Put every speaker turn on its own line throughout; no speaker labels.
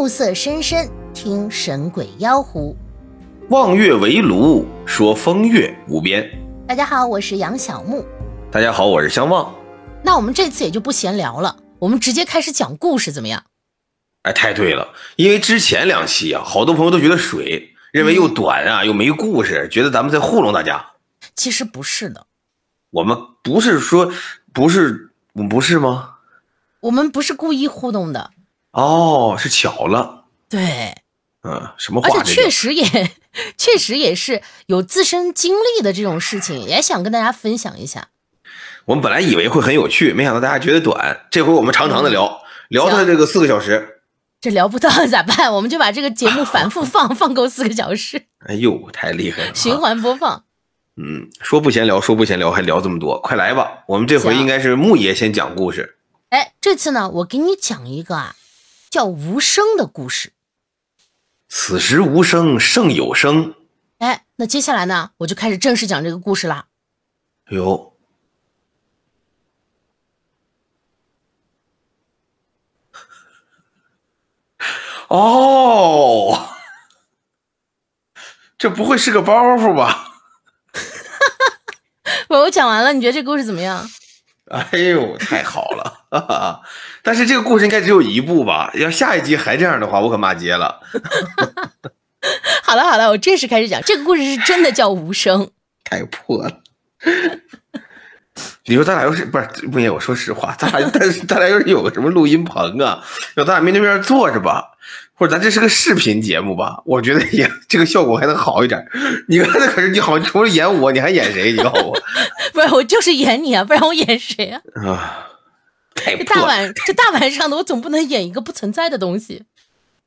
暮色深深，听神鬼妖狐。
望月围炉，说风月无边。
大家好，我是杨小木。
大家好，我是相望。
那我们这次也就不闲聊了，我们直接开始讲故事，怎么样？
哎，太对了，因为之前两期啊，好多朋友都觉得水，认为又短啊，又没故事，觉得咱们在糊弄大家。
其实不是的，
我们不是说不是，我们不是吗？
我们不是故意糊弄的。
哦，是巧了。
对，
嗯，什么话？
而且确实也，确实也是有自身经历的这种事情，也想跟大家分享一下。
我们本来以为会很有趣，没想到大家觉得短。这回我们长长的聊聊他这个四个小时。
这聊不到 咋办？我们就把这个节目反复放，放够四个小时。
哎呦，太厉害了！
循环播放。
嗯，说不闲聊，说不闲聊，还聊这么多，快来吧！我们这回应该是木爷先讲故事。
哎，这次呢，我给你讲一个啊，叫无声的故事。
此时无声胜有声。
哎，那接下来呢，我就开始正式讲这个故事啦。
哎呦。哦，这不会是个包袱吧？
我 我讲完了，你觉得这故事怎么样？
哎呦，太好了！但是这个故事应该只有一部吧？要下一集还这样的话，我可骂街了。
好了好了，我正式开始讲这个故事，是真的叫无声，
太破了。你说咱俩要是不是不行？我说实话，咱俩但是咱俩要是有个什么录音棚啊，要咱俩面对面坐着吧，或者咱这是个视频节目吧，我觉得也这个效果还能好一点。你刚才可是你好像除了演我，你还演谁？你告诉我，
不是我就是演你啊，不然我演谁啊？
啊，太
这大晚这大晚上的，我总不能演一个不存在的东西。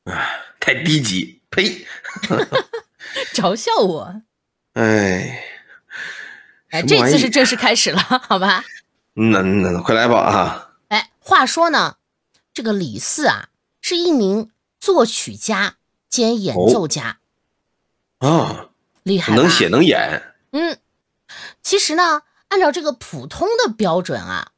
唉，太低级，呸！
嘲笑我。
哎。
哎，这次是正式开始了，好吧？
那那快来吧啊！
哎，话说呢，这个李四啊，是一名作曲家兼演奏家
啊，
厉害，
能写能演。
嗯，其实呢，按照这个普通的标准啊，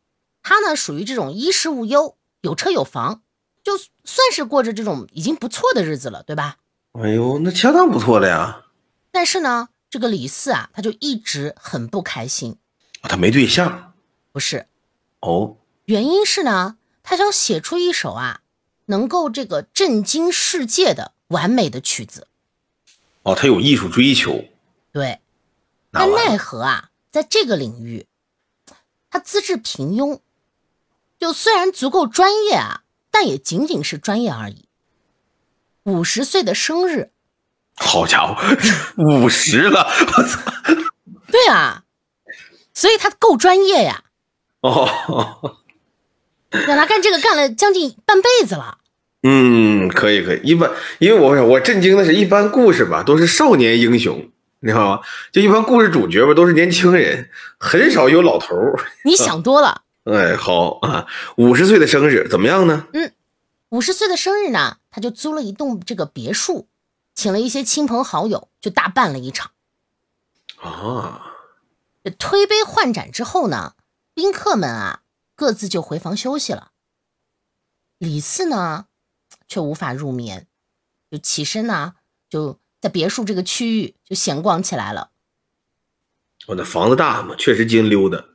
他呢属于这种衣食无忧、有车有房，就算是过着这种已经不错的日子了，对吧？
哎呦，那相当不错了呀。
但是呢。这个李四啊，他就一直很不开心。
他没对象？
不是。
哦。
原因是呢，他想写出一首啊，能够这个震惊世界的完美的曲子。
哦，他有艺术追求。
对。但奈何啊，在这个领域，他资质平庸。就虽然足够专业啊，但也仅仅是专业而已。五十岁的生日。
好家伙，五十了！我操！
对啊，所以他够专业呀。
哦，
让他干这个干了将近半辈子了。
嗯，可以可以。一般，因为我我震惊的是一般故事吧，都是少年英雄，你知道吗？就一般故事主角吧，都是年轻人，很少有老头
你想多了。
哎，好啊，五十岁的生日怎么样呢？
嗯，五十岁的生日呢，他就租了一栋这个别墅。请了一些亲朋好友，就大办了一场。
啊，
这推杯换盏之后呢，宾客们啊各自就回房休息了。李四呢却无法入眠，就起身呢就在别墅这个区域就闲逛起来了。
我那房子大嘛，确实经溜的。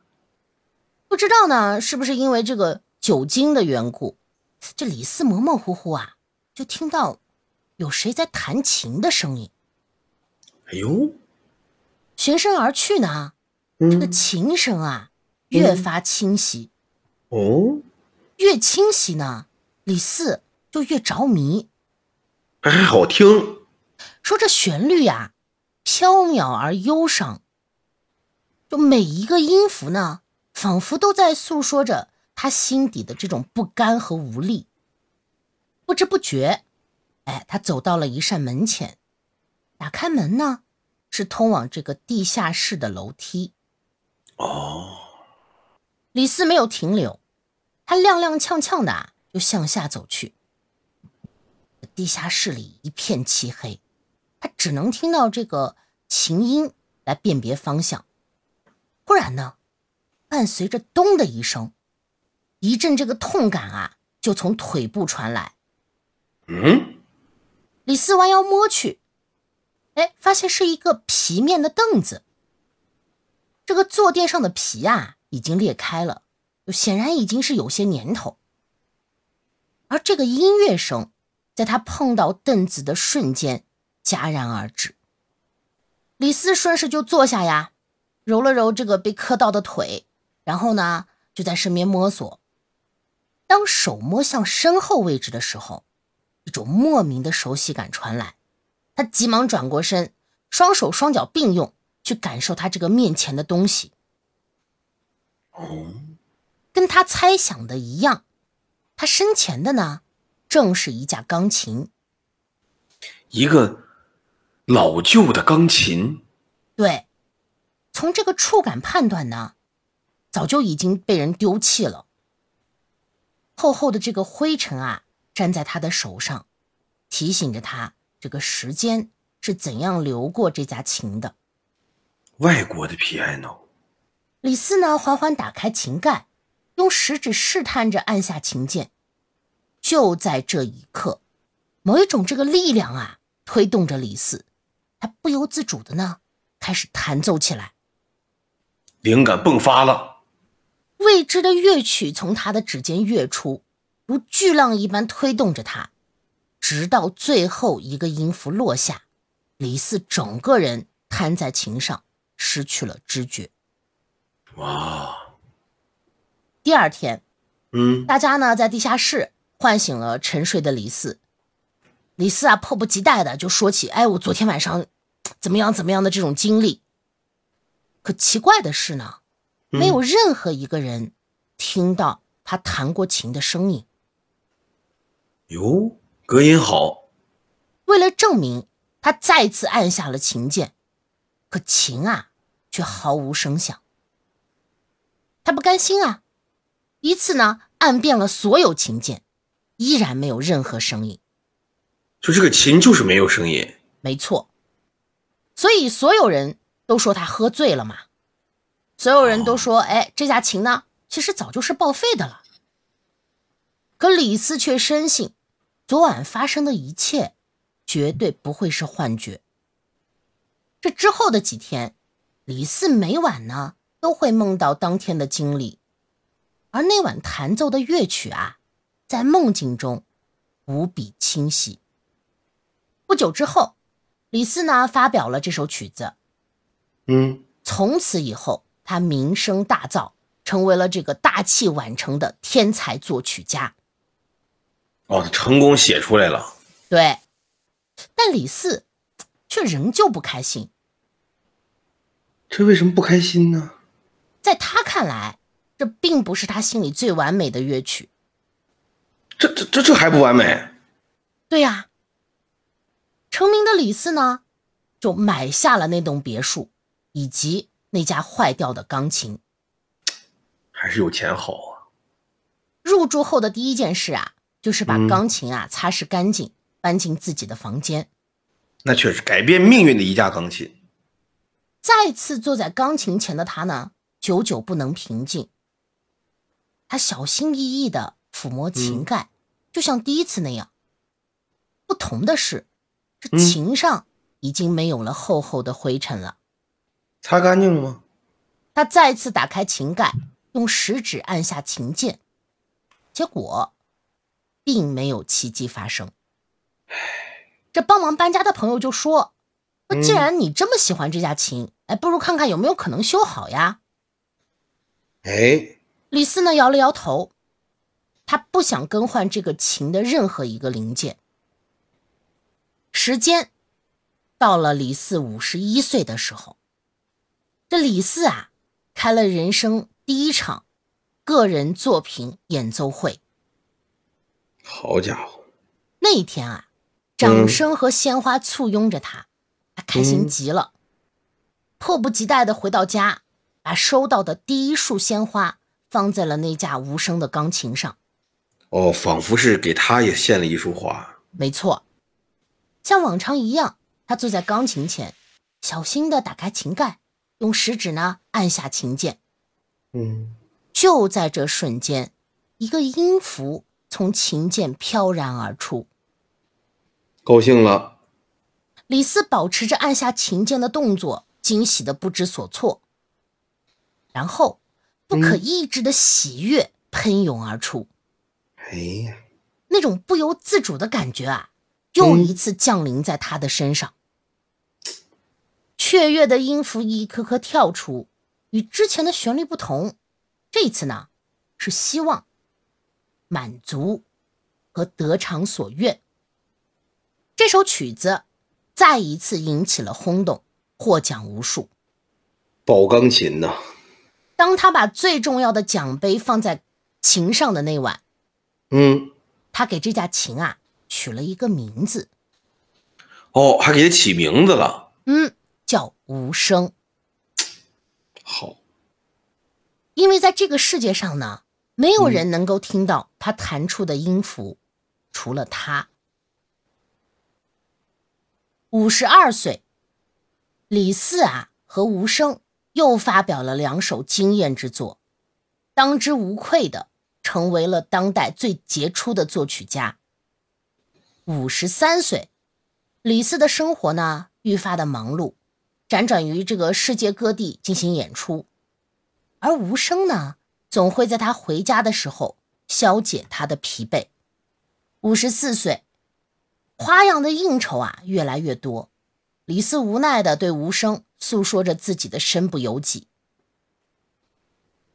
不知道呢，是不是因为这个酒精的缘故，这李四模模糊糊啊就听到。有谁在弹琴的声音？
哎呦！
循声而去呢，这个琴声啊越发清晰。
哦，
越清晰呢，李四就越着迷。
还好听。
说这旋律呀，飘渺而忧伤。就每一个音符呢，仿佛都在诉说着他心底的这种不甘和无力。不知不觉。哎，他走到了一扇门前，打开门呢，是通往这个地下室的楼梯。
哦，
李四没有停留，他踉踉跄跄的就向下走去。地下室里一片漆黑，他只能听到这个琴音来辨别方向。忽然呢，伴随着“咚”的一声，一阵这个痛感啊，就从腿部传来。
嗯。
李四弯腰摸去，哎，发现是一个皮面的凳子。这个坐垫上的皮啊，已经裂开了，显然已经是有些年头。而这个音乐声，在他碰到凳子的瞬间戛然而止。李四顺势就坐下呀，揉了揉这个被磕到的腿，然后呢，就在身边摸索。当手摸向身后位置的时候，一种莫名的熟悉感传来，他急忙转过身，双手双脚并用，去感受他这个面前的东西。
哦，
跟他猜想的一样，他身前的呢，正是一架钢琴。
一个老旧的钢琴。
对，从这个触感判断呢，早就已经被人丢弃了。厚厚的这个灰尘啊，粘在他的手上，提醒着他这个时间是怎样流过这架琴的。
外国的 piano。
李四呢，缓缓打开琴盖，用食指试探着按下琴键。就在这一刻，某一种这个力量啊，推动着李四，他不由自主的呢，开始弹奏起来。
灵感迸发了。
未知的乐曲从他的指尖跃出，如巨浪一般推动着他，直到最后一个音符落下，李四整个人瘫在琴上，失去了知觉。
哇！
第二天，
嗯，
大家呢在地下室唤醒了沉睡的李四。李四啊，迫不及待的就说起：“哎，我昨天晚上怎么样怎么样的这种经历。”可奇怪的是呢。没有任何一个人听到他弹过琴的声音。
哟，隔音好。
为了证明，他再次按下了琴键，可琴啊，却毫无声响。他不甘心啊，一次呢按遍了所有琴键，依然没有任何声音。
就这个琴就是没有声音。
没错，所以所有人都说他喝醉了嘛。所有人都说：“哎，这架琴呢，其实早就是报废的了。”可李四却深信，昨晚发生的一切绝对不会是幻觉。这之后的几天，李四每晚呢都会梦到当天的经历，而那晚弹奏的乐曲啊，在梦境中无比清晰。不久之后，李四呢发表了这首曲子。
嗯，
从此以后。他名声大噪，成为了这个大器晚成的天才作曲家。
哦，他成功写出来了。
对，但李四却仍旧不开心。
这为什么不开心呢？
在他看来，这并不是他心里最完美的乐曲。
这这这这还不完美？
对呀。成名的李四呢，就买下了那栋别墅，以及。那架坏掉的钢琴，
还是有钱好啊！
入住后的第一件事啊，就是把钢琴啊擦拭干净，搬进自己的房间。
那却是改变命运的一架钢琴。
再次坐在钢琴前的他呢，久久不能平静。他小心翼翼的抚摸琴盖，就像第一次那样。不同的是，这琴上已经没有了厚厚的灰尘了。
擦干净了吗？
他再次打开琴盖，用食指按下琴键，结果并没有奇迹发生。这帮忙搬家的朋友就说：“那既然你这么喜欢这架琴，哎，不如看看有没有可能修好呀。”
哎，
李四呢摇了摇头，他不想更换这个琴的任何一个零件。时间到了李四五十一岁的时候。这李四啊，开了人生第一场个人作品演奏会。
好家伙！
那一天啊，掌声和鲜花簇拥着他，他开心极了，迫不及待的回到家，把收到的第一束鲜花放在了那架无声的钢琴上。
哦，仿佛是给他也献了一束花。
没错，像往常一样，他坐在钢琴前，小心的打开琴盖。用食指呢按下琴键，
嗯，
就在这瞬间，一个音符从琴键飘然而出。
高兴了。
李斯保持着按下琴键的动作，惊喜的不知所措，然后不可抑制的喜悦喷涌而出。
哎呀，
那种不由自主的感觉啊，又一次降临在他的身上。雀跃的音符一颗颗跳出，与之前的旋律不同，这次呢是希望、满足和得偿所愿。这首曲子。再一次引起了轰动，获奖无数。
宝钢琴呐！
当他把最重要的奖杯放在琴上的那晚，
嗯，
他给这架琴啊取了一个名字。
哦，还给他起名字了。
嗯，叫无声。
好，
因为在这个世界上呢，没有人能够听到他弹出的音符，除了他。五十二岁，李四啊和吴声又发表了两首惊艳之作，当之无愧的成为了当代最杰出的作曲家。五十三岁，李四的生活呢愈发的忙碌，辗转于这个世界各地进行演出，而吴声呢总会在他回家的时候消解他的疲惫。五十四岁。花样的应酬啊越来越多，李斯无奈的对吴声诉说着自己的身不由己。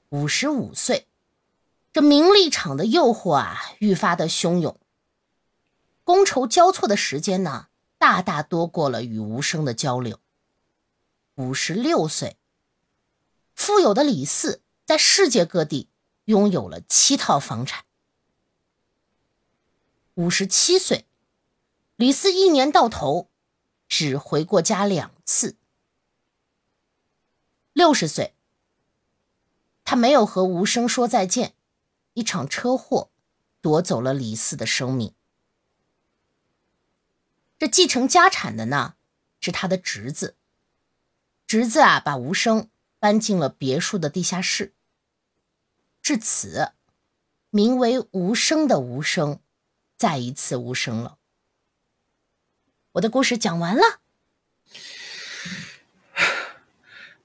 五十五岁，这名利场的诱惑啊愈发的汹涌，觥筹交错的时间呢大大多过了与吴声的交流。五十六岁，富有的李四在世界各地拥有了七套房产。五十七岁。李四一年到头只回过家两次。六十岁，他没有和无声说再见，一场车祸夺走了李四的生命。这继承家产的呢，是他的侄子。侄子啊，把无声搬进了别墅的地下室。至此，名为无声的无声，再一次无声了。我的故事讲完了。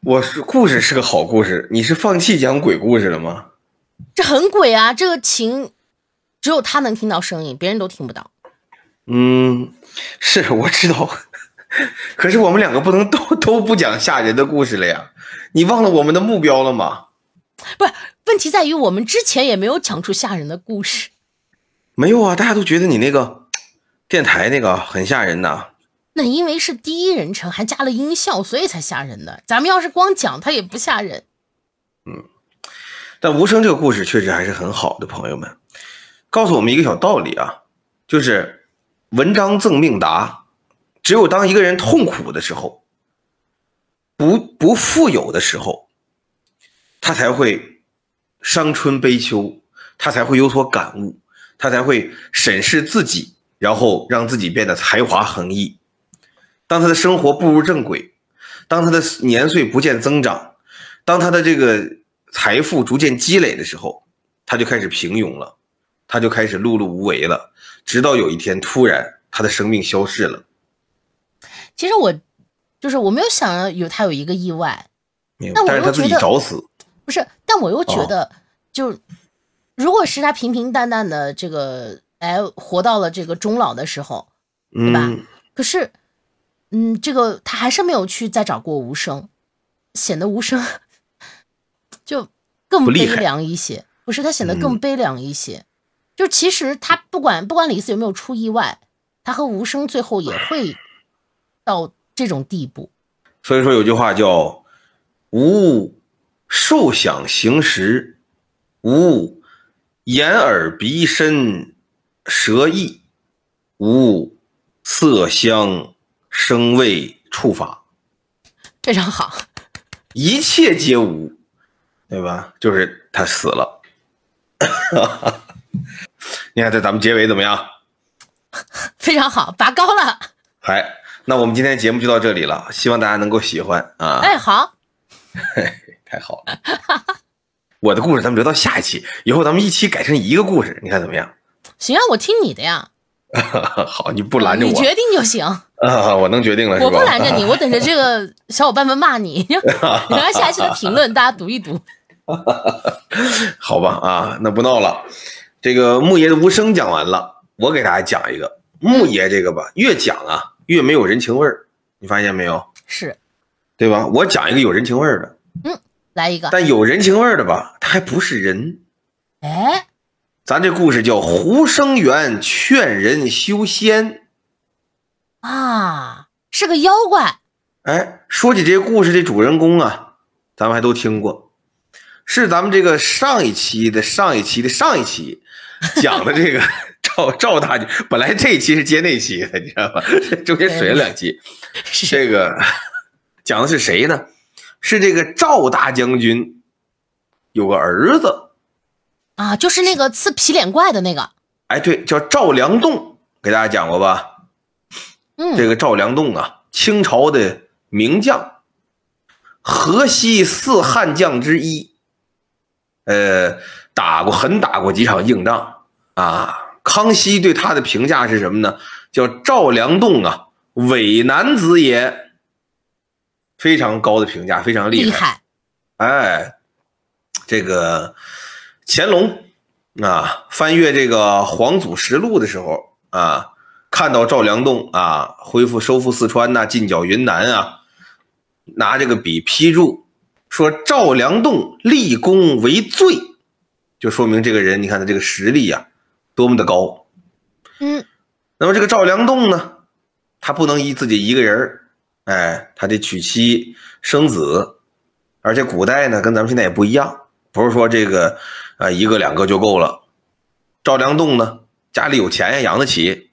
我是故事是个好故事，你是放弃讲鬼故事了吗？
这很鬼啊！这个琴只有他能听到声音，别人都听不到。
嗯，是我知道，可是我们两个不能都 都不讲吓人的故事了呀？你忘了我们的目标了吗？
不是，问题在于我们之前也没有讲出吓人的故事。
没有啊，大家都觉得你那个。电台那个很吓人呐，
那因为是第一人称，还加了音效，所以才吓人的。咱们要是光讲，它也不吓人。
嗯，但无声这个故事确实还是很好的，朋友们，告诉我们一个小道理啊，就是文章赠命达，只有当一个人痛苦的时候，不不富有的时候，他才会伤春悲秋，他才会有所感悟，他才会审视自己。然后让自己变得才华横溢。当他的生活步入正轨，当他的年岁不见增长，当他的这个财富逐渐积累的时候，他就开始平庸了，他就开始碌碌无为了。直到有一天，突然他的生命消逝了。
其实我就是我没有想到有他有一个意外，
但是他自己找死。
不是，但我又觉得，就如果是他平平淡淡的这个。哎，活到了这个终老的时候，对吧？可是，嗯，这个他还是没有去再找过无声，显得无声就更悲凉一些。不是他显得更悲凉一些，就其实他不管不管李四有没有出意外，他和无声最后也会到这种地步。
所以说有句话叫“无物受想行识，无物眼耳鼻身”。舌意无色香声味触法，
非常好。
一切皆无，对吧？就是他死了。你看，这咱们结尾怎么样？
非常好，拔高了。
嗨，那我们今天节目就到这里了，希望大家能够喜欢啊。
哎，好。
太好了。我的故事咱们留到下一期，以后咱们一期改成一个故事，你看怎么样？
行啊，我听你的呀。
好，你不拦着我，
你决定就行。
啊，我能决定了，是吧？
我不拦着你，我等着这个小伙伴们骂你。你看下一期的评论，大家读一读。
好吧，啊，那不闹了。这个木爷的无声讲完了，我给大家讲一个木爷这个吧，越讲啊越没有人情味儿，你发现没有？
是，
对吧？我讲一个有人情味儿的，
嗯，来一个。
但有人情味儿的吧，他还不是人。
哎，
咱这故事叫胡生元劝人修仙
啊，是个妖怪。
哎，说起这些故事的主人公啊，咱们还都听过，是咱们这个上一期的上一期的上一期讲的这个赵赵大军。本来这一期是接那期的，你知道吧？中间水了两期。这个讲的是谁呢？是这个赵大将军有个儿子
啊，就是那个刺皮脸怪的那个。
哎，对，叫赵良栋，给大家讲过吧？
嗯，
这个赵良栋啊，清朝的。名将，河西四悍将之一，呃，打过狠打过几场硬仗啊。康熙对他的评价是什么呢？叫赵良栋啊，伪男子也，非常高的评价，非常厉
害。
哎，这个乾隆啊，翻阅这个《皇祖实录》的时候啊，看到赵良栋啊，恢复收复四川呐，进剿云南啊。拿这个笔批注说赵良栋立功为罪，就说明这个人，你看他这个实力呀，多么的高。
嗯，
那么这个赵良栋呢，他不能依自己一个人哎，他得娶妻生子，而且古代呢跟咱们现在也不一样，不是说这个啊一个两个就够了。赵良栋呢家里有钱呀，养得起，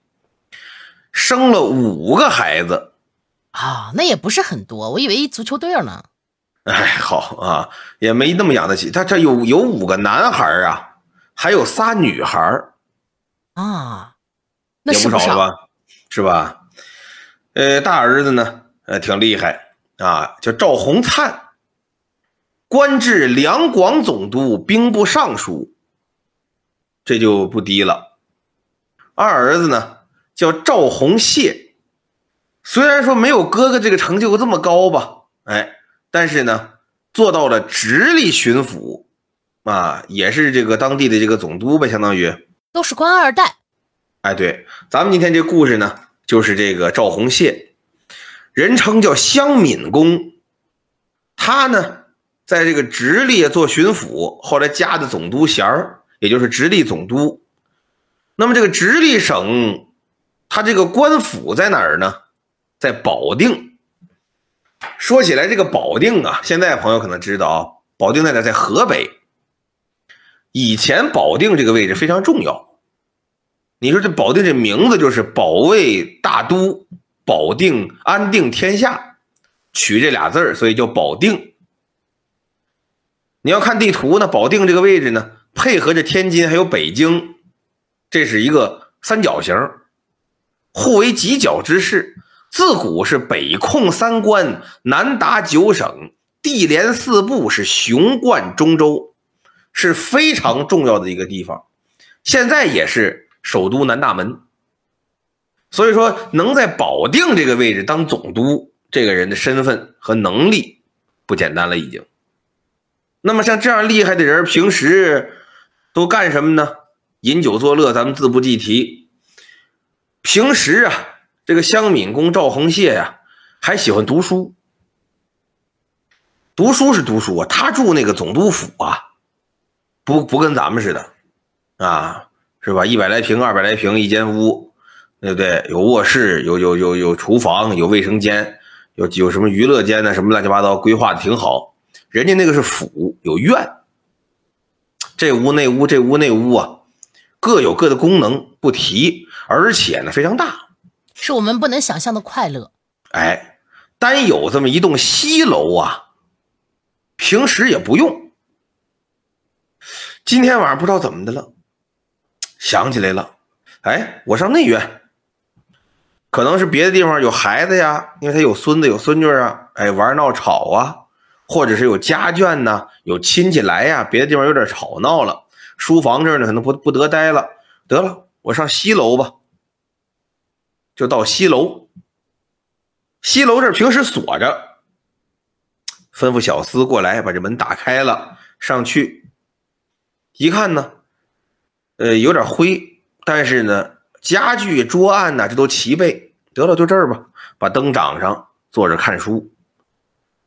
生了五个孩子。
啊，那也不是很多，我以为一足球队呢。
哎，好啊，也没那么养得起。他这有有五个男孩啊，还有仨女孩
啊，那
也不少了吧？是吧？呃，大儿子呢，呃，挺厉害啊，叫赵洪灿，官至两广总督、兵部尚书，这就不低了。二儿子呢，叫赵洪谢。虽然说没有哥哥这个成就这么高吧，哎，但是呢，做到了直隶巡抚，啊，也是这个当地的这个总督呗，相当于
都是官二代。
哎，对，咱们今天这故事呢，就是这个赵洪谢，人称叫襄敏公，他呢，在这个直隶做巡抚，后来加的总督衔儿，也就是直隶总督。那么这个直隶省，他这个官府在哪儿呢？在保定，说起来这个保定啊，现在朋友可能知道啊，保定在哪？在河北。以前保定这个位置非常重要。你说这保定这名字就是保卫大都，保定安定天下，取这俩字儿，所以叫保定。你要看地图呢，保定这个位置呢，配合着天津还有北京，这是一个三角形，互为犄角之势。自古是北控三关，南达九省，地连四部，是雄冠中州，是非常重要的一个地方。现在也是首都南大门。所以说，能在保定这个位置当总督，这个人的身份和能力不简单了，已经。那么像这样厉害的人，平时都干什么呢？饮酒作乐，咱们自不计提。平时啊。这个襄敏公赵恒谢呀，还喜欢读书。读书是读书啊，他住那个总督府啊，不不跟咱们似的，啊，是吧？一百来平、二百来平一间屋，对不对？有卧室，有有有有厨房，有卫生间，有有什么娱乐间呢？什么乱七八糟，规划的挺好。人家那个是府，有院，这屋那屋，这屋那屋啊，各有各的功能，不提，而且呢非常大。
是我们不能想象的快乐。
哎，单有这么一栋西楼啊，平时也不用。今天晚上不知道怎么的了，想起来了，哎，我上内院，可能是别的地方有孩子呀，因为他有孙子有孙女啊，哎，玩闹吵啊，或者是有家眷呐，有亲戚来呀，别的地方有点吵闹了，书房这儿呢可能不不得待了，得了，我上西楼吧。就到西楼。西楼这平时锁着，吩咐小厮过来把这门打开了，上去一看呢，呃，有点灰，但是呢，家具桌案呐，这都齐备。得了，就这儿吧，把灯掌上，坐着看书。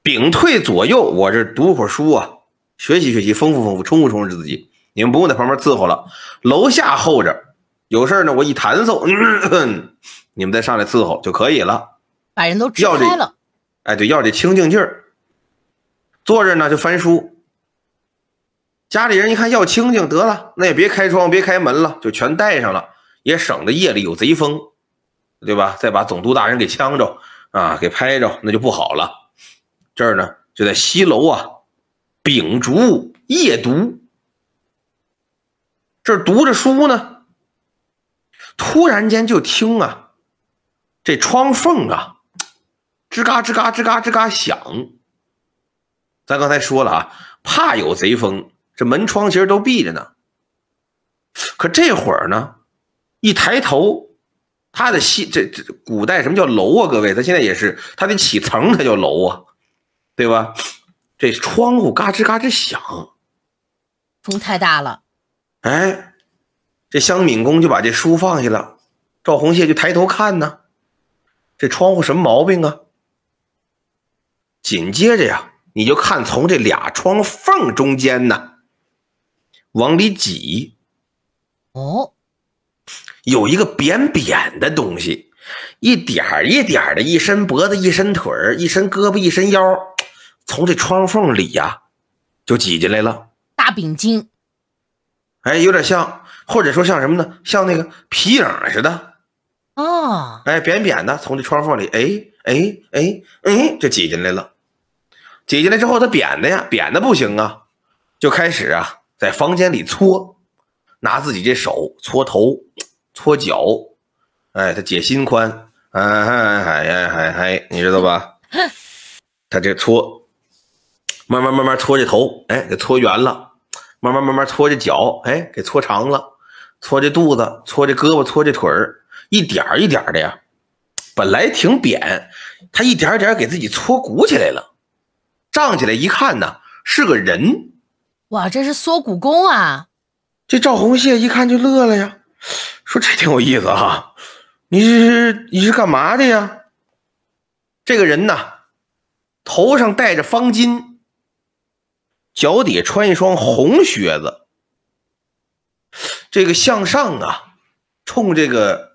屏退左右，我这读会儿书啊，学习学习，丰富丰富，充实充实自己。你们不用在旁边伺候了，楼下候着，有事呢，我一弹奏，嗯，你们再上来伺候就可以了。
把人都支开了。
哎，对，要这清静劲儿。坐着呢就翻书。家里人一看要清静，得了，那也别开窗，别开门了，就全带上了，也省得夜里有贼风。对吧？再把总督大人给呛着啊，给拍着，那就不好了。这儿呢，就在西楼啊，秉烛夜读。这读着书呢，突然间就听啊，这窗缝啊，吱嘎吱嘎吱嘎吱嘎响。咱刚才说了啊，怕有贼风，这门窗其实都闭着呢。可这会儿呢，一抬头。他的西这这古代什么叫楼啊？各位，他现在也是，他得起层才叫楼啊，对吧？这窗户嘎吱嘎吱响，
风太大了。
哎，这香敏公就把这书放下了，赵红谢就抬头看呢，这窗户什么毛病啊？紧接着呀，你就看从这俩窗缝中间呢，往里挤。
哦。
有一个扁扁的东西，一点一点的，一伸脖子，一伸腿儿，一伸胳膊，一伸腰，从这窗缝里呀，就挤进来了。
大饼筋，
哎，有点像，或者说像什么呢？像那个皮影似的。
哦，
哎，扁扁的，从这窗缝里，哎哎哎哎，就挤进来了。挤进来之后，它扁的呀，扁的不行啊，就开始啊，在房间里搓，拿自己这手搓头。搓脚，哎，他解心宽，哎嗨嗨嗨嗨，你知道吧？他这搓，慢慢慢慢搓这头，哎，给搓圆了；慢慢慢慢搓这脚，哎，给搓长了；搓这肚子，搓这胳膊，搓这腿儿，一点一点的呀。本来挺扁，他一点点给自己搓鼓起来了，胀起来一看呢，是个人。
哇，这是缩骨功啊！
这赵红谢一看就乐了呀。说这挺有意思哈，你是你是干嘛的呀？这个人呐，头上戴着方巾，脚底穿一双红靴子，这个向上啊，冲这个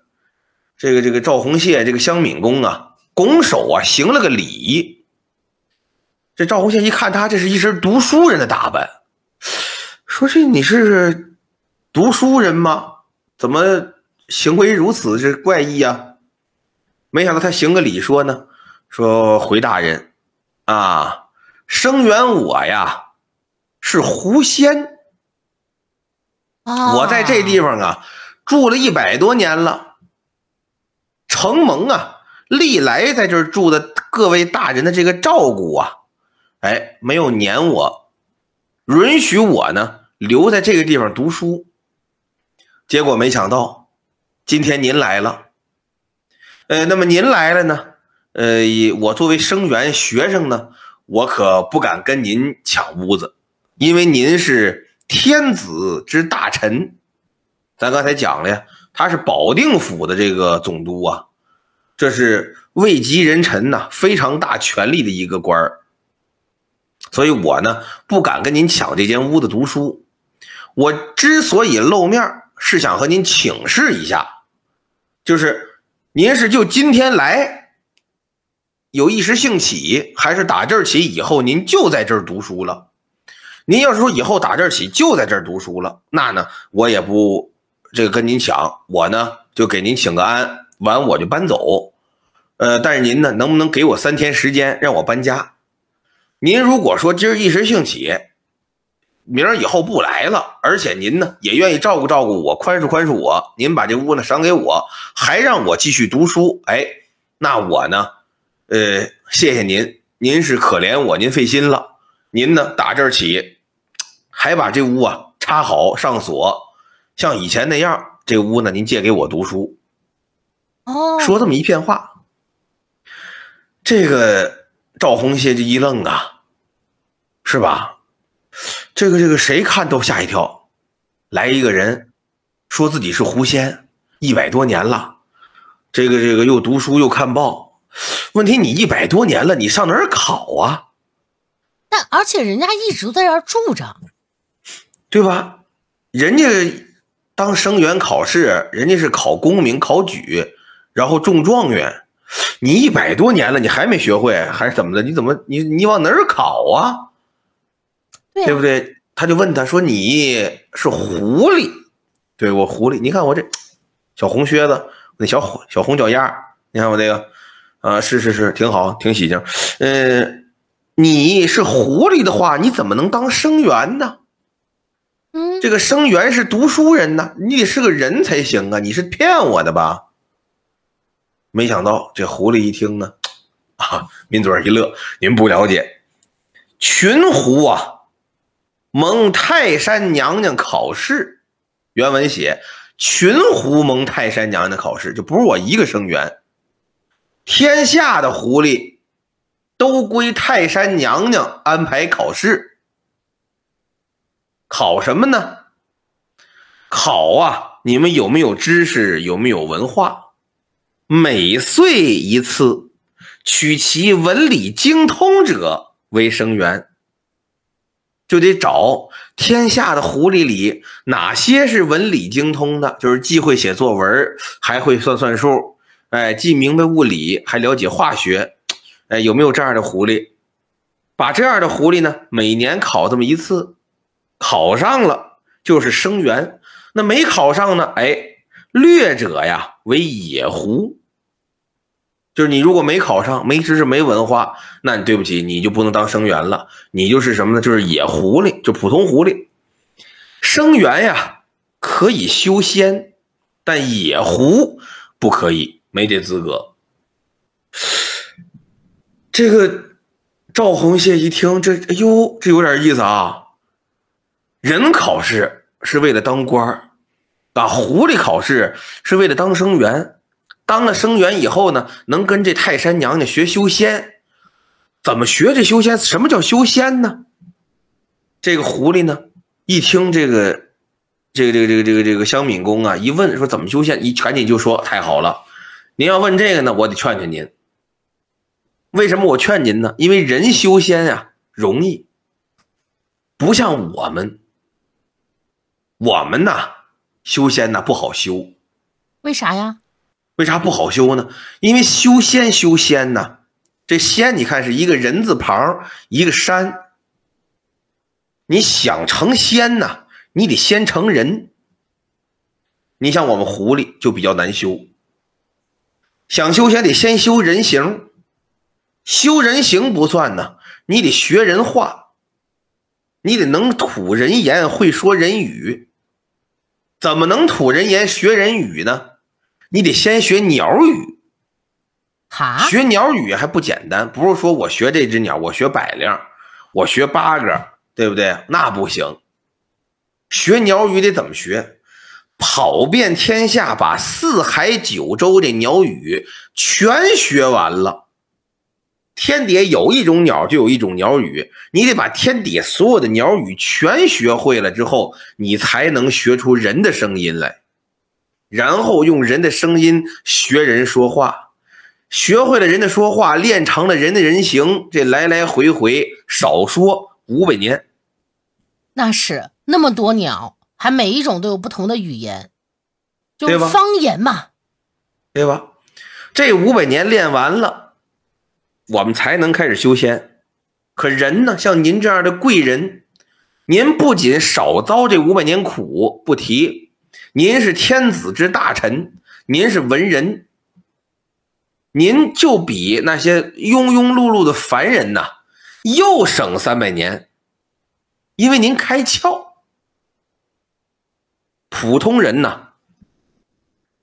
这个这个赵红谢这个香敏公啊，拱手啊行了个礼。这赵红谢一看他，这是一身读书人的打扮，说这你是读书人吗？怎么行为如此之怪异啊？没想到他行个礼说呢，说回大人啊，声援我呀是狐仙，我在这地方啊住了一百多年了，承蒙啊历来在这儿住的各位大人的这个照顾啊，哎，没有撵我，允许我呢留在这个地方读书。结果没想到，今天您来了。呃，那么您来了呢？呃，我作为生源学生呢，我可不敢跟您抢屋子，因为您是天子之大臣。咱刚才讲了呀，他是保定府的这个总督啊，这是位极人臣呐，非常大权力的一个官儿。所以我呢，不敢跟您抢这间屋子读书。我之所以露面是想和您请示一下，就是您是就今天来，有一时兴起，还是打这儿起以后您就在这儿读书了？您要是说以后打这儿起就在这儿读书了，那呢我也不这个跟您抢，我呢就给您请个安，完我就搬走。呃，但是您呢能不能给我三天时间让我搬家？您如果说今儿一时兴起。明儿以后不来了，而且您呢也愿意照顾照顾我，宽恕宽恕我。您把这屋呢赏给我，还让我继续读书。哎，那我呢，呃，谢谢您，您是可怜我，您费心了。您呢打这儿起，还把这屋啊插好上锁，像以前那样，这屋呢您借给我读书。
哦，
说这么一片话。这个赵红谢这一愣啊，是吧？这个这个谁看都吓一跳。来一个人，说自己是狐仙，一百多年了，这个这个又读书又看报。问题你一百多年了，你上哪儿考啊？
但而且人家一直在这儿住着，
对吧？人家当生源考试，人家是考功名、考举，然后中状元。你一百多年了，你还没学会，还是怎么的？你怎么你你往哪儿考啊？
对
不对？他就问他说：“你是狐狸？对我狐狸，你看我这小红靴子，那小小红脚丫你看我这个，啊，是是是，挺好，挺喜庆。嗯，你是狐狸的话，你怎么能当生员呢？
嗯，
这个生员是读书人呢，你得是个人才行啊！你是骗我的吧？”没想到这狐狸一听呢，啊，抿嘴一乐。您不了解，群狐啊，蒙泰山娘娘考试。原文写群狐蒙泰山娘娘考试，就不是我一个生源。天下的狐狸都归泰山娘娘安排考试。考什么呢？考啊，你们有没有知识？有没有文化？每岁一次，取其文理精通者为生源，就得找天下的狐狸里哪些是文理精通的，就是既会写作文，还会算算数，哎，既明白物理，还了解化学，哎，有没有这样的狐狸？把这样的狐狸呢，每年考这么一次，考上了就是生源，那没考上呢，哎。略者呀为野狐，就是你如果没考上，没知识没文化，那你对不起，你就不能当生源了，你就是什么呢？就是野狐狸，就普通狐狸。生源呀可以修仙，但野狐不可以，没这资格。这个赵红谢一听，这哎呦，这有点意思啊！人考试是为了当官儿。啊，狐狸考试是为了当生员，当了生员以后呢，能跟这泰山娘娘学修仙。怎么学这修仙？什么叫修仙呢？这个狐狸呢，一听这个，这个这个这个这个这个香敏公啊，一问说怎么修仙，一赶紧就说太好了。您要问这个呢，我得劝劝您。为什么我劝您呢？因为人修仙呀容易，不像我们，我们呐。修仙呢不好修，
为啥呀？
为啥不好修呢？因为修仙修仙呢，这仙你看是一个人字旁一个山。你想成仙呢，你得先成人。你像我们狐狸就比较难修，想修仙得先修人形，修人形不算呢，你得学人话，你得能吐人言，会说人语。怎么能吐人言学人语呢？你得先学鸟语。
哈，
学鸟语还不简单，不是说我学这只鸟，我学百灵，我学八个，对不对？那不行。学鸟语得怎么学？跑遍天下，把四海九州的鸟语全学完了。天底下有一种鸟，就有一种鸟语。你得把天底下所有的鸟语全学会了之后，你才能学出人的声音来，然后用人的声音学人说话。学会了人的说话，练成了人的人形，这来来回回少说五百年。
那是那么多鸟，还每一种都有不同的语言，
就
方言嘛，
对吧？这五百年练完了。我们才能开始修仙，可人呢？像您这样的贵人，您不仅少遭这五百年苦不提，您是天子之大臣，您是文人，您就比那些庸庸碌碌的凡人呐，又省三百年，因为您开窍。普通人呐，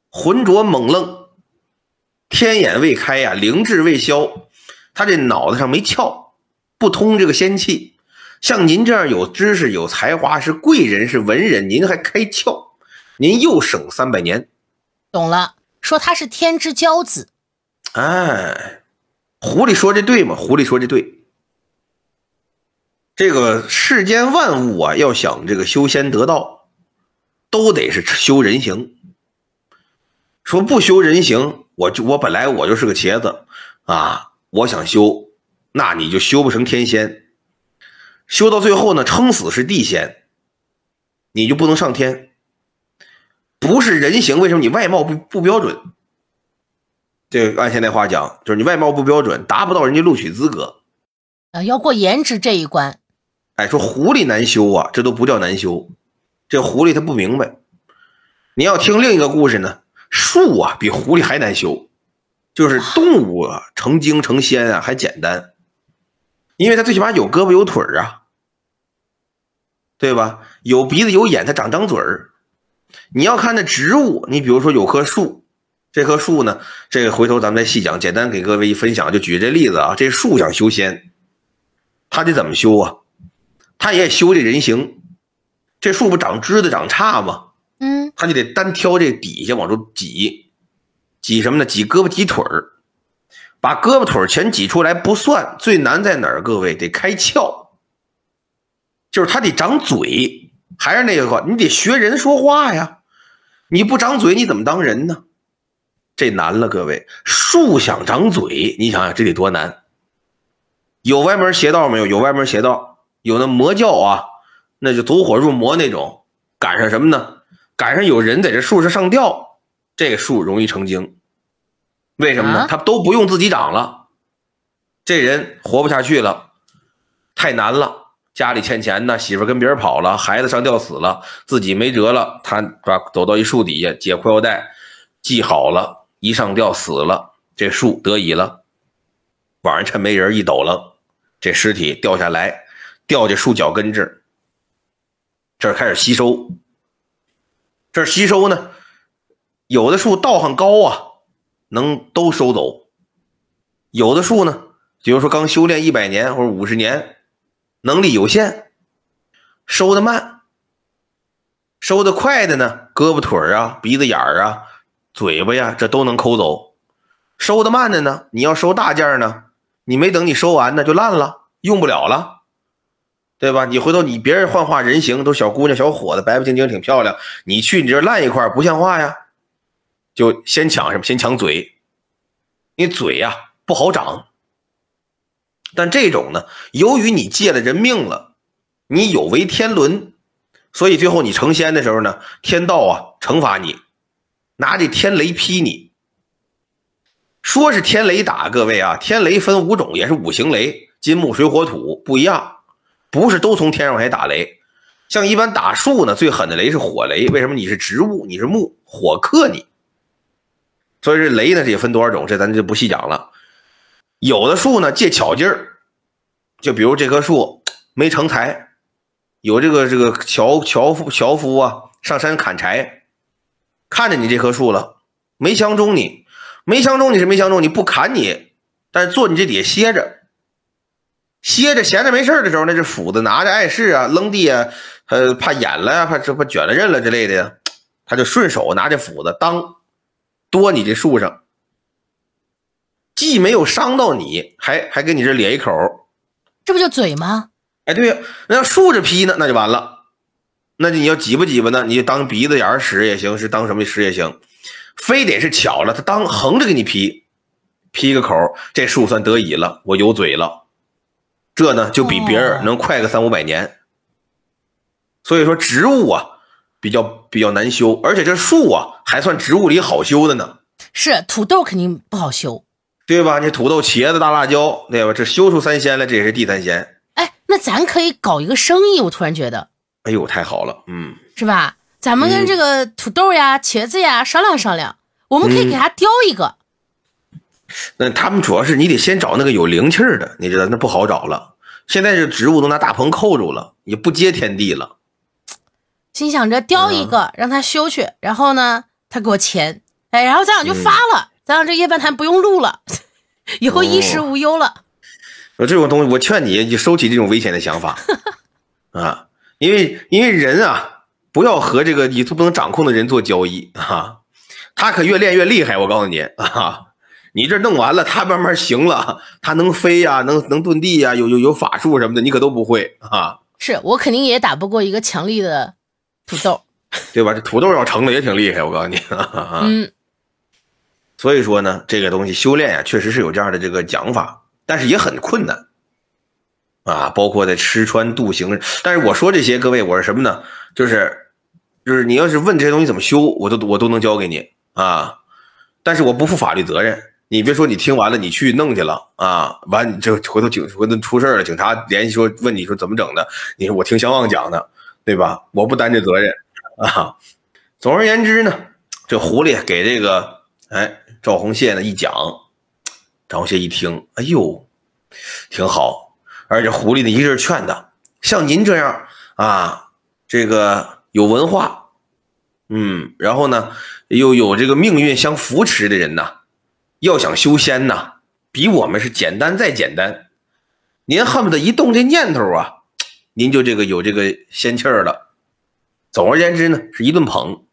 浑浊猛愣，天眼未开呀，灵智未消。他这脑子上没窍，不通这个仙气。像您这样有知识、有才华，是贵人，是文人，您还开窍，您又省三百年。
懂了，说他是天之骄子。
哎，狐狸说这对吗？狐狸说这对。这个世间万物啊，要想这个修仙得道，都得是修人形。说不修人形，我就我本来我就是个茄子啊，我想修，那你就修不成天仙。修到最后呢，撑死是地仙，你就不能上天。不是人形，为什么你外貌不不标准？这按现在话讲，就是你外貌不标准，达不到人家录取资格。
啊，要过颜值这一关。
哎，说狐狸难修啊，这都不叫难修，这狐狸他不明白。你要听另一个故事呢，树啊比狐狸还难修，就是动物啊成精成仙啊还简单，因为它最起码有胳膊有腿啊，对吧？有鼻子有眼，它长张嘴儿。你要看那植物，你比如说有棵树，这棵树呢，这个回头咱们再细讲，简单给各位一分享，就举这例子啊，这树想修仙，他得怎么修啊？他也修这人形，这树不长枝子长杈吗？
嗯，
他就得单挑这底下往出挤，挤什么呢？挤胳膊挤腿儿，把胳膊腿儿全挤出来不算，最难在哪儿？各位得开窍，就是他得长嘴，还是那个话，你得学人说话呀，你不长嘴你怎么当人呢？这难了，各位，树想长嘴，你想想这得多难？有歪门邪道没有？有歪门邪道。有那魔教啊，那就走火入魔那种，赶上什么呢？赶上有人在这树上上吊，这个树容易成精。为什么呢？他都不用自己长了，这人活不下去了，太难了。家里欠钱呢，媳妇跟别人跑了，孩子上吊死了，自己没辙了，他把走到一树底下解裤腰带，系好了，一上吊死了，这树得以了。晚上趁没人一抖楞，这尸体掉下来。掉进树脚根这这儿开始吸收。这吸收呢，有的树道行高啊，能都收走；有的树呢，比如说刚修炼一百年或者五十年，能力有限，收的慢。收的快的呢，胳膊腿啊、鼻子眼儿啊、嘴巴呀，这都能抠走。收的慢的呢，你要收大件呢，你没等你收完呢，就烂了，用不了了。对吧？你回头你别人幻化人形都小姑娘小伙子白白净净挺漂亮，你去你这烂一块不像话呀！就先抢什么？先抢嘴，你嘴呀不好长。但这种呢，由于你借了人命了，你有违天伦，所以最后你成仙的时候呢，天道啊惩罚你，拿这天雷劈你。说是天雷打各位啊，天雷分五种，也是五行雷，金木水火土不一样。不是都从天上往下打雷，像一般打树呢，最狠的雷是火雷。为什么？你是植物，你是木，火克你。所以这雷呢，也分多少种，这咱就不细讲了。有的树呢借巧劲儿，就比如这棵树没成材，有这个这个樵樵夫樵夫啊上山砍柴，看着你这棵树了，没相中你，没相中你是没相中你不砍你，但是坐你这底下歇着。歇着闲着没事的时候，那这斧子拿着碍事啊，扔地啊，呃，怕演了呀，怕这怕卷了刃了之类的呀，他就顺手拿着斧子当多你这树上，既没有伤到你，还还给你这咧一口，
这不就嘴吗？
哎，对呀，那要竖着劈呢，那就完了，那你要挤吧挤吧呢，你就当鼻子眼使也行，是当什么使也行，非得是巧了，他当横着给你劈，劈个口，这树算得以了，我有嘴了。这呢就比别人能快个三五百年，所以说植物啊比较比较难修，而且这树啊还算植物里好修的呢。
是土豆肯定不好修，
对吧？你土豆、茄子、大辣椒，对吧？这修出三鲜来，这也是地三鲜。
哎，那咱可以搞一个生意，我突然觉得，
哎呦，太好了，嗯，
是吧？咱们跟这个土豆呀、茄子呀商量商量，我们可以给他雕一个。
那他们主要是你得先找那个有灵气的，你知道那不好找了。现在这植物都拿大棚扣住了，也不接天地了。
心想着雕一个让他修去，然后呢，他给我钱，哎，然后咱俩就发了，咱俩这夜半谈不用录了，以后衣食无忧了。
有这种东西，我劝你你收起这种危险的想法 啊，因为因为人啊，不要和这个你不能掌控的人做交易啊。他可越练越厉害。我告诉你啊，你这弄完了，他慢慢行了，他能飞呀，能能遁地呀，有有有法术什么的，你可都不会啊。
是我肯定也打不过一个强力的土豆，
对吧？这土豆要成了也挺厉害，我告诉你。
嗯，
所以说呢，这个东西修炼呀，确实是有这样的这个讲法，但是也很困难啊。包括在吃穿度行，但是我说这些，各位，我是什么呢？就是就是你要是问这些东西怎么修，我都我都能教给你啊。但是我不负法律责任。你别说你听完了，你去弄去了啊，完你这回头警回头出事了，警察联系说问你说怎么整的？你说我听相望讲的，对吧？我不担这责任啊。总而言之呢，这狐狸给这个哎赵红谢呢一讲，赵红谢一听，哎呦，挺好。而且狐狸呢一劲劝他，像您这样啊，这个有文化，嗯，然后呢又有这个命运相扶持的人呐。要想修仙呐，比我们是简单再简单。您恨不得一动这念头啊，您就这个有这个仙气儿了。总而言之呢，是一顿捧。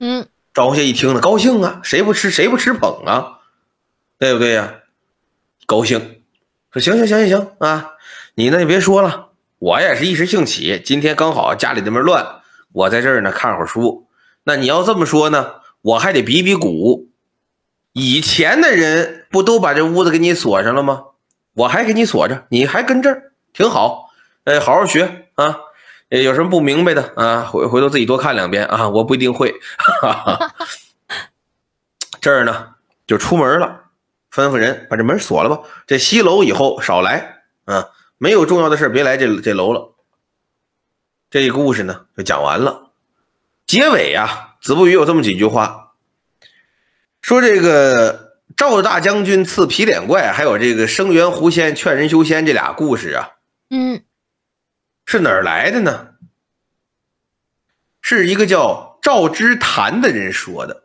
嗯，
赵红谢一听呢，高兴啊，谁不吃谁不吃捧啊，对不对呀？高兴，说行行行行行啊，你呢也别说了，我也是一时兴起，今天刚好家里那边乱，我在这儿呢看会儿书。那你要这么说呢，我还得比比鼓。以前的人不都把这屋子给你锁上了吗？我还给你锁着，你还跟这儿挺好。哎，好好学啊！有什么不明白的啊？回回头自己多看两遍啊！我不一定会。这儿呢，就出门了，吩咐人把这门锁了吧。这西楼以后少来啊！没有重要的事别来这这楼了。这故事呢，就讲完了。结尾呀，子不语有这么几句话。说这个赵大将军刺皮脸怪，还有这个生源狐仙劝人修仙这俩故事啊，
嗯，
是哪儿来的呢？是一个叫赵之谈的人说的。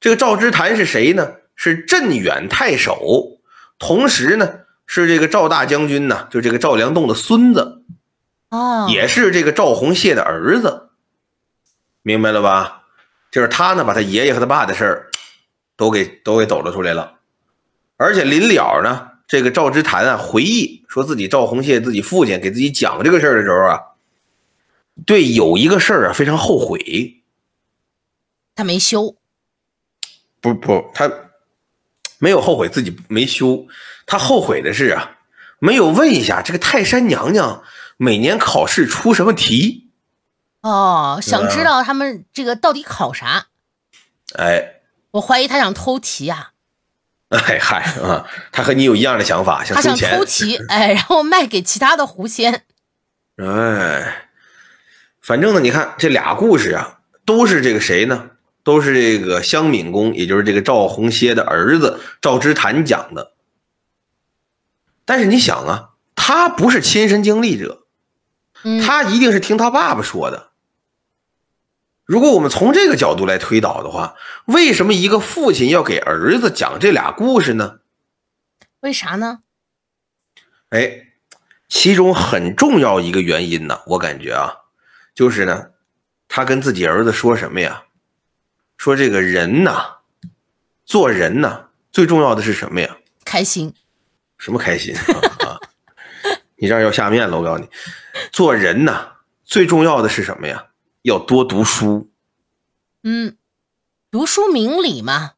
这个赵之谈是谁呢？是镇远太守，同时呢是这个赵大将军呢，就这个赵良栋的孙子，
哦，
也是这个赵洪谢的儿子，明白了吧？就是他呢，把他爷爷和他爸的事儿，都给都给抖了出来了，而且临了呢，这个赵之谈啊回忆说自己赵红谢自己父亲给自己讲这个事儿的时候啊，对有一个事儿啊非常后悔，
他没修，
不不，他没有后悔自己没修，他后悔的是啊，没有问一下这个泰山娘娘每年考试出什么题。
哦，想知道他们这个到底考啥？
哎，
我怀疑他想偷题呀。
哎嗨啊，他和你有一样的想法，
他想偷题，哎，然后卖给其他的狐仙。
哎，反正呢，你看这俩故事啊，都是这个谁呢？都是这个襄敏公，也就是这个赵红歇的儿子赵之谈讲的。但是你想啊，他不是亲身经历者，他一定是听他爸爸说的。如果我们从这个角度来推导的话，为什么一个父亲要给儿子讲这俩故事呢？
为啥呢？
哎，其中很重要一个原因呢，我感觉啊，就是呢，他跟自己儿子说什么呀？说这个人呐，做人呐，最重要的是什么呀？
开心。
什么开心 啊？你这样要下面了，我告诉你，做人呐，最重要的是什么呀？要多读书，
嗯，读书明理嘛。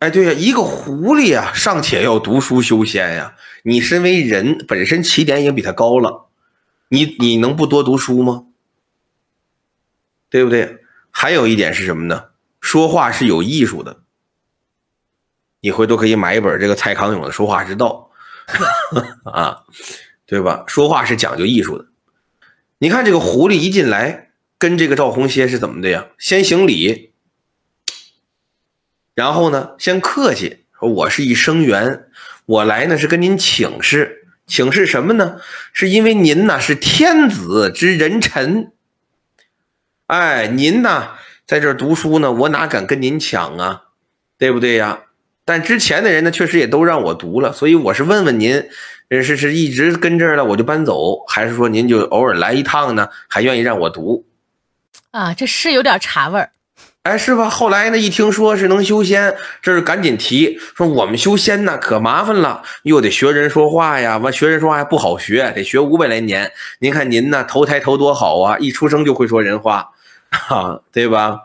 哎，对呀，一个狐狸啊，尚且要读书修仙呀。你身为人，本身起点已经比他高了，你你能不多读书吗？对不对？还有一点是什么呢？说话是有艺术的。你回头可以买一本这个蔡康永的《说话之道 》啊，对吧？说话是讲究艺术的。你看这个狐狸一进来。跟这个赵红歇是怎么的呀？先行礼，然后呢，先客气说：“我是一生缘，我来呢是跟您请示，请示什么呢？是因为您呢是天子之人臣，哎，您呢在这读书呢，我哪敢跟您抢啊？对不对呀？但之前的人呢，确实也都让我读了，所以我是问问您，是是一直跟这儿了我就搬走，还是说您就偶尔来一趟呢？还愿意让我读？”
啊，这是有点茶味儿。
哎，是吧？后来呢，一听说是能修仙，这是赶紧提说我们修仙呢可麻烦了，又得学人说话呀，完学人说话还不好学，得学五百来年。您看您呢，投胎投多好啊，一出生就会说人话，哈，对吧？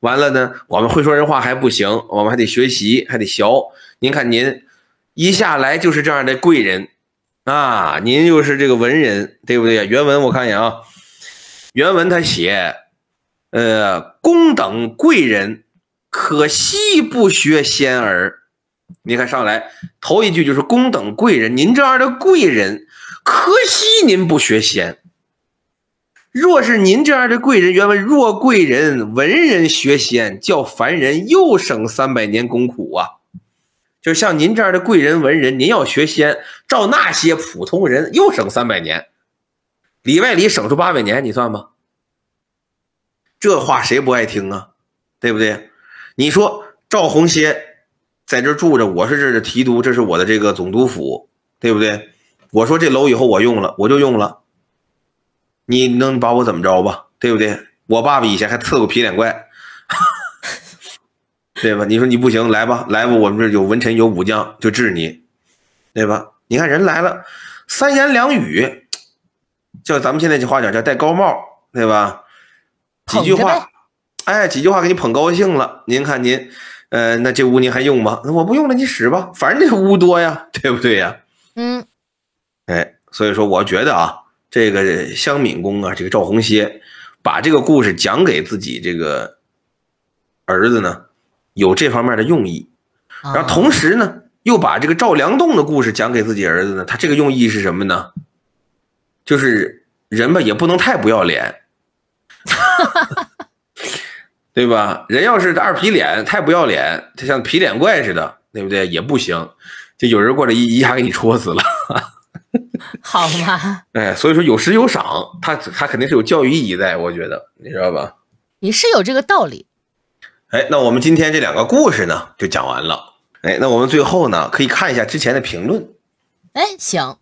完了呢，我们会说人话还不行，我们还得学习，还得学。您看您一下来就是这样的贵人啊，您又是这个文人，对不对？原文我看一眼啊，原文他写。呃，公等贵人，可惜不学仙儿。你看上来头一句就是“公等贵人”，您这样的贵人，可惜您不学仙。若是您这样的贵人，原文若贵人文人学仙，叫凡人又省三百年功苦啊。就像您这样的贵人文人，您要学仙，照那些普通人又省三百年，里外里省出八百年，你算吧。这话谁不爱听啊？对不对？你说赵红歇在这住着，我是这的提督，这是我的这个总督府，对不对？我说这楼以后我用了，我就用了。你能把我怎么着吧？对不对？我爸爸以前还刺过皮脸怪，对吧？你说你不行，来吧，来吧，我们这有文臣有武将，就治你，对吧？你看人来了，三言两语，叫咱们现在这话讲叫戴高帽，对吧？几句话，哎，几句话给你捧高兴了。您看您，呃，那这屋您还用吗？我不用了，你使吧，反正这屋多呀，对不对呀？
嗯，
哎，所以说我觉得啊，这个香敏公啊，这个赵红歇，把这个故事讲给自己这个儿子呢，有这方面的用意。然后同时呢，又把这个赵良栋的故事讲给自己儿子呢，他这个用意是什么呢？就是人吧，也不能太不要脸。哈，对吧？人要是二皮脸，太不要脸，他像皮脸怪似的，对不对？也不行，就有人过来一一下给你戳死了。
好吗？
哎，所以说有时有赏，他他肯定是有教育意义在，我觉得，你知道吧？
你是有这个道理。
哎，那我们今天这两个故事呢，就讲完了。哎，那我们最后呢，可以看一下之前的评论。
哎，行，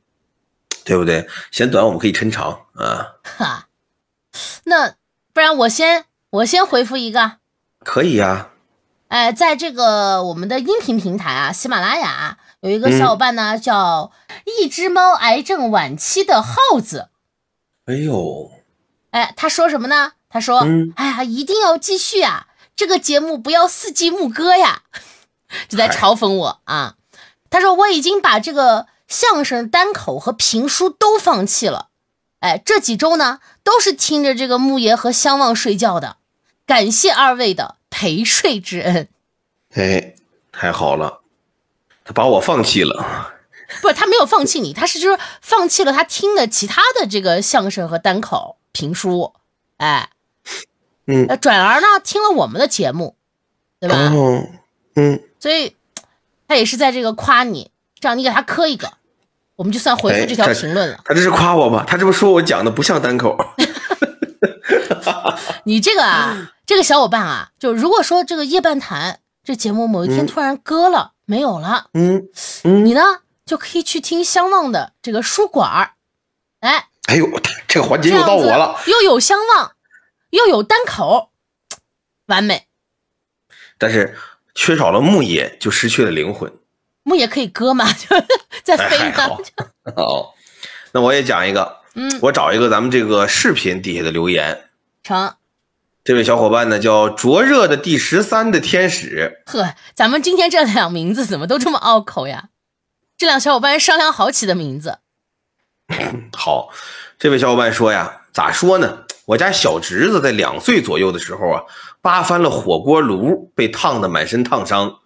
对不对？嫌短我们可以抻长啊。
哈，那。不然我先我先回复一个，
可以呀。
哎，在这个我们的音频平台啊，喜马拉雅有一个小伙伴呢，叫一只猫癌症晚期的耗子。
哎呦，
哎，他说什么呢？他说：“哎呀，一定要继续啊，这个节目不要四季牧歌呀。”就在嘲讽我啊。他说：“我已经把这个相声单口和评书都放弃了。”哎，这几周呢，都是听着这个木爷和相望睡觉的，感谢二位的陪睡之恩。
哎，太好了，他把我放弃了。
不，他没有放弃你，他是就是放弃了他听的其他的这个相声和单口评书。哎，
嗯，
转而呢听了我们的节目，对吧？
嗯，
所以他也是在这个夸你，这样你给他磕一个。我们就算回复这条评论了。
他这是夸我吗？他这不说我讲的不像单口。
你这个啊，这个小伙伴啊，就如果说这个夜半谈这节目某一天突然割了，没有了，
嗯嗯，
你呢就可以去听相望的这个书馆儿。哎，
哎呦，这个环节又到我了，
又有相望，又有单口，完美。
但是缺少了木野，就失去了灵魂。
木野可以割吗，就 在飞
呢。好，那我也讲一个。
嗯，
我找一个咱们这个视频底下的留言。
成。
这位小伙伴呢叫灼热的第十三的天使。
呵，咱们今天这两名字怎么都这么拗口呀？这两小伙伴商量好起的名字。
好，这位小伙伴说呀，咋说呢？我家小侄子在两岁左右的时候啊，扒翻了火锅炉，被烫得满身烫伤。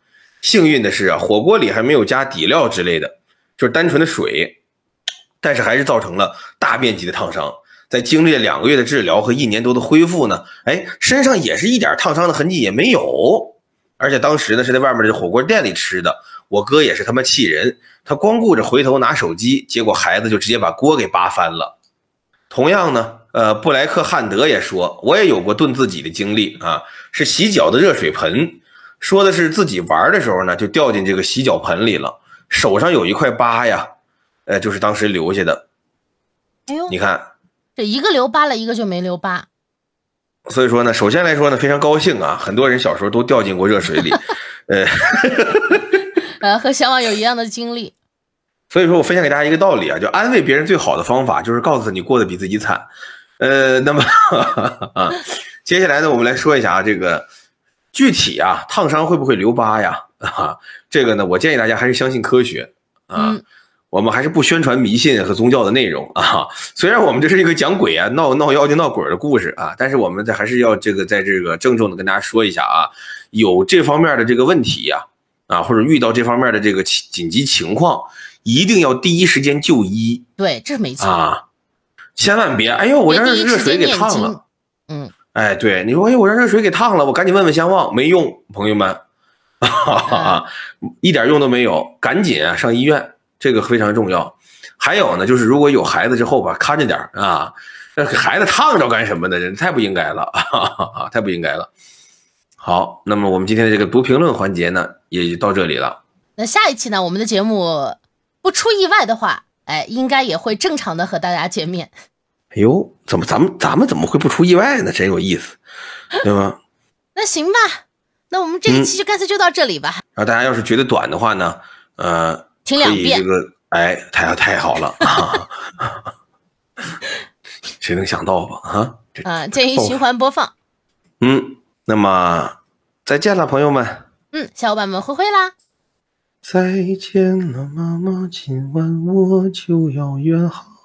幸运的是啊，火锅里还没有加底料之类的，就是单纯的水，但是还是造成了大面积的烫伤。在经历了两个月的治疗和一年多的恢复呢，哎，身上也是一点烫伤的痕迹也没有。而且当时呢是在外面的火锅店里吃的，我哥也是他妈气人，他光顾着回头拿手机，结果孩子就直接把锅给扒翻了。同样呢，呃，布莱克汉德也说，我也有过炖自己的经历啊，是洗脚的热水盆。说的是自己玩的时候呢，就掉进这个洗脚盆里了，手上有一块疤呀，呃，就是当时留下的。
哎呦，
你看，
这一个留疤了，一个就没留疤。
所以说呢，首先来说呢，非常高兴啊，很多人小时候都掉进过热水里，呃，
呃，和小网有一样的经历。
所以说我分享给大家一个道理啊，就安慰别人最好的方法就是告诉他你过得比自己惨。呃，那么 啊，接下来呢，我们来说一下啊，这个具体啊，烫伤会不会留疤呀？啊，这个呢，我建议大家还是相信科学啊。
嗯
我们还是不宣传迷信和宗教的内容啊。虽然我们这是一个讲鬼啊、闹闹妖精、闹鬼的故事啊，但是我们这还是要这个在这个郑重的跟大家说一下啊，有这方面的这个问题呀啊，或者遇到这方面的这个紧紧急情况，一定要第一时间就医
对，这是没错。
啊，千万别哎呦我让热水给烫了。。
嗯，
哎，对，你说，哎，我让热水给烫了，我赶紧问问相望，没用，朋友们，啊，一点用都没有，赶紧啊上医院，这个非常重要。还有呢，就是如果有孩子之后吧，看着点啊，那孩子烫着干什么呢？这太不应该了，啊，太不应该了。好，那么我们今天的这个读评论环节呢，也就到这里了。
那下一期呢，我们的节目不出意外的话，哎，应该也会正常的和大家见面。
哎呦，怎么咱们咱们怎么会不出意外呢？真有意思，对吧？
那行吧，那我们这一期就干脆就到这里吧。
然后大家要是觉得短的话呢，呃，
听两遍
这个，哎，太太好了啊！谁能想到吧？啊，这
啊、建议循环播放。
嗯，那么再见了，朋友们，
嗯，小伙伴们，挥挥啦。
再见了，妈妈，今晚我就要远航。